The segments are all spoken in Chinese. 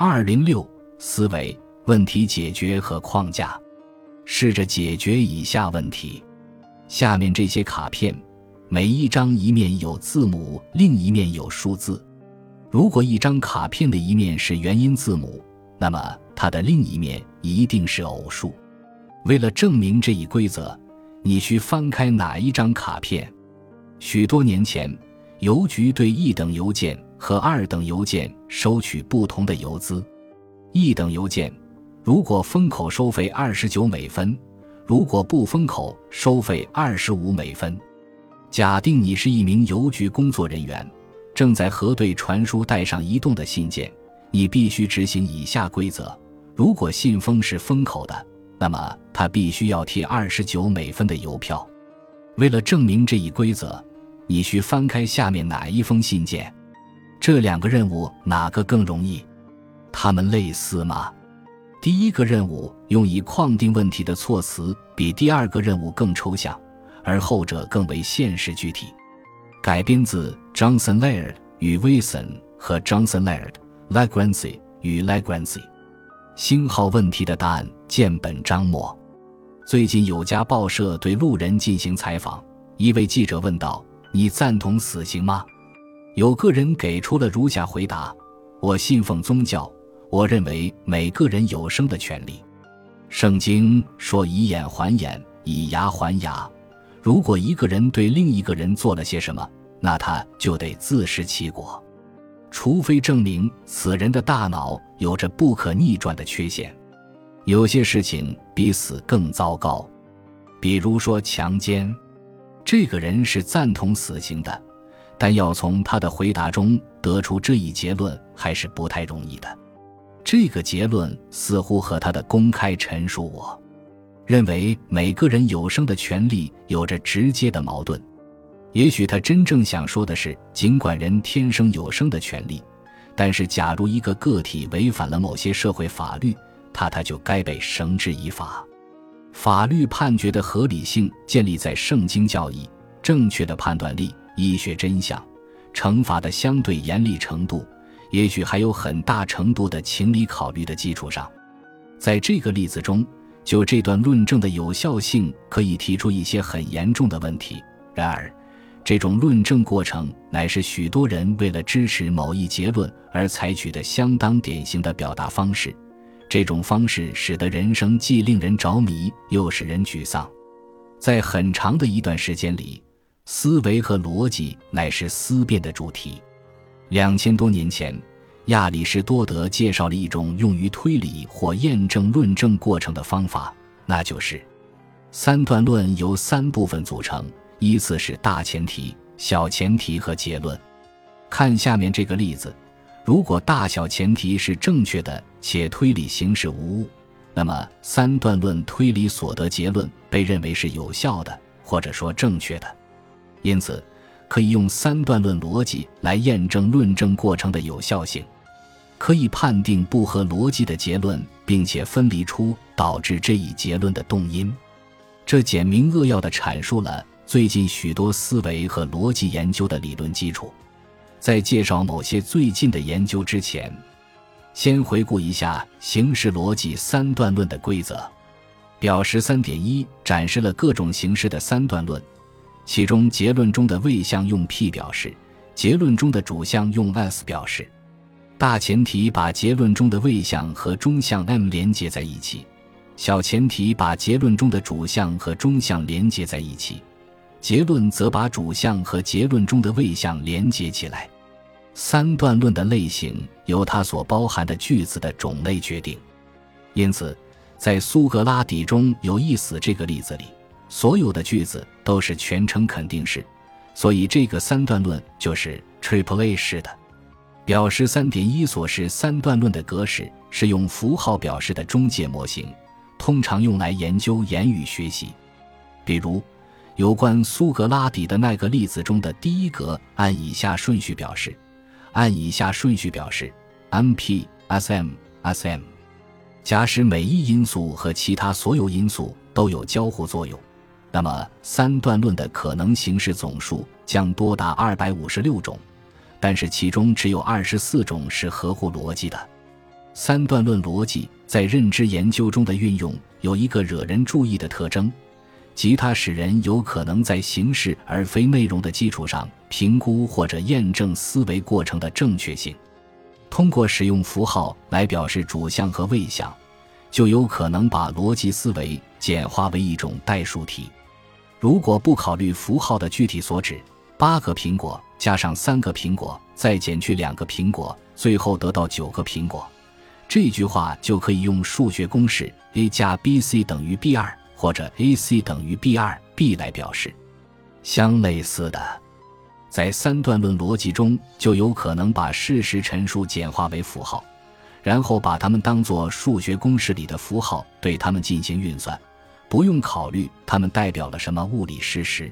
二零六思维问题解决和框架，试着解决以下问题。下面这些卡片，每一张一面有字母，另一面有数字。如果一张卡片的一面是元音字母，那么它的另一面一定是偶数。为了证明这一规则，你需翻开哪一张卡片？许多年前，邮局对一等邮件。和二等邮件收取不同的邮资。一等邮件如果封口收费二十九美分，如果不封口收费二十五美分。假定你是一名邮局工作人员，正在核对传输带上移动的信件，你必须执行以下规则：如果信封是封口的，那么他必须要贴二十九美分的邮票。为了证明这一规则，你需翻开下面哪一封信件？这两个任务哪个更容易？它们类似吗？第一个任务用以框定问题的措辞比第二个任务更抽象，而后者更为现实具体。改编自 Johnson Laird 与 Wilson 和 Johnson Laird、Lagrange 与 Lagrange。星号问题的答案见本章末。最近有家报社对路人进行采访，一位记者问道：“你赞同死刑吗？”有个人给出了如下回答：“我信奉宗教，我认为每个人有生的权利。圣经说‘以眼还眼，以牙还牙’。如果一个人对另一个人做了些什么，那他就得自食其果，除非证明此人的大脑有着不可逆转的缺陷。有些事情比死更糟糕，比如说强奸。这个人是赞同死刑的。”但要从他的回答中得出这一结论还是不太容易的。这个结论似乎和他的公开陈述“我认为每个人有生的权利”有着直接的矛盾。也许他真正想说的是：尽管人天生有生的权利，但是假如一个个体违反了某些社会法律，他他就该被绳之以法。法律判决的合理性建立在圣经教义、正确的判断力。医学真相，惩罚的相对严厉程度，也许还有很大程度的情理考虑的基础上，在这个例子中，就这段论证的有效性可以提出一些很严重的问题。然而，这种论证过程乃是许多人为了支持某一结论而采取的相当典型的表达方式。这种方式使得人生既令人着迷，又使人沮丧。在很长的一段时间里。思维和逻辑乃是思辨的主题。两千多年前，亚里士多德介绍了一种用于推理或验证论证过程的方法，那就是三段论由三部分组成，依次是大前提、小前提和结论。看下面这个例子：如果大小前提是正确的，且推理形式无误，那么三段论推理所得结论被认为是有效的，或者说正确的。因此，可以用三段论逻辑来验证论证过程的有效性，可以判定不合逻辑的结论，并且分离出导致这一结论的动因。这简明扼要地阐述了最近许多思维和逻辑研究的理论基础。在介绍某些最近的研究之前，先回顾一下形式逻辑三段论的规则。表十三点一展示了各种形式的三段论。其中结论中的谓项用 P 表示，结论中的主项用 S 表示。大前提把结论中的谓项和中项 M 连接在一起，小前提把结论中的主项和中项连接在一起，结论则把主项和结论中的谓项连接起来。三段论的类型由它所包含的句子的种类决定。因此，在苏格拉底中有意思这个例子里。所有的句子都是全称肯定式，所以这个三段论就是 Triple A 式的。表示三点一所示三段论的格式是用符号表示的中介模型，通常用来研究言语学习。比如，有关苏格拉底的那个例子中的第一格按以下顺序表示，按以下顺序表示：M P S M S M。假使每一因素和其他所有因素都有交互作用。那么，三段论的可能形式总数将多达二百五十六种，但是其中只有二十四种是合乎逻辑的。三段论逻辑在认知研究中的运用有一个惹人注意的特征，即它使人有可能在形式而非内容的基础上评估或者验证思维过程的正确性。通过使用符号来表示主项和谓项，就有可能把逻辑思维简化为一种代数题。如果不考虑符号的具体所指，八个苹果加上三个苹果，再减去两个苹果，最后得到九个苹果。这句话就可以用数学公式 a 加 bc 等于 b 二，或者 ac 等于 b 二 b 来表示。相类似的，在三段论逻辑中，就有可能把事实陈述简化为符号，然后把它们当作数学公式里的符号，对它们进行运算。不用考虑它们代表了什么物理事实。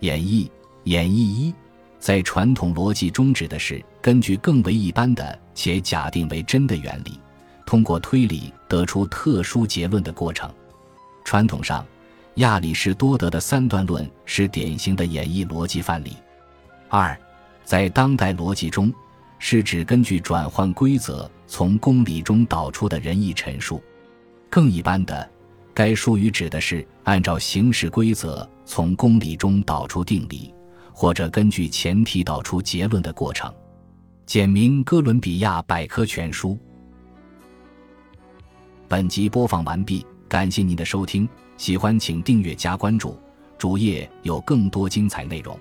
演绎演绎一，在传统逻辑中指的是根据更为一般的且假定为真的原理，通过推理得出特殊结论的过程。传统上，亚里士多德的三段论是典型的演绎逻辑范例。二，在当代逻辑中，是指根据转换规则从公理中导出的仁义陈述。更一般的。该术语指的是按照形式规则从公理中导出定理，或者根据前提导出结论的过程。简明哥伦比亚百科全书。本集播放完毕，感谢您的收听，喜欢请订阅加关注，主页有更多精彩内容。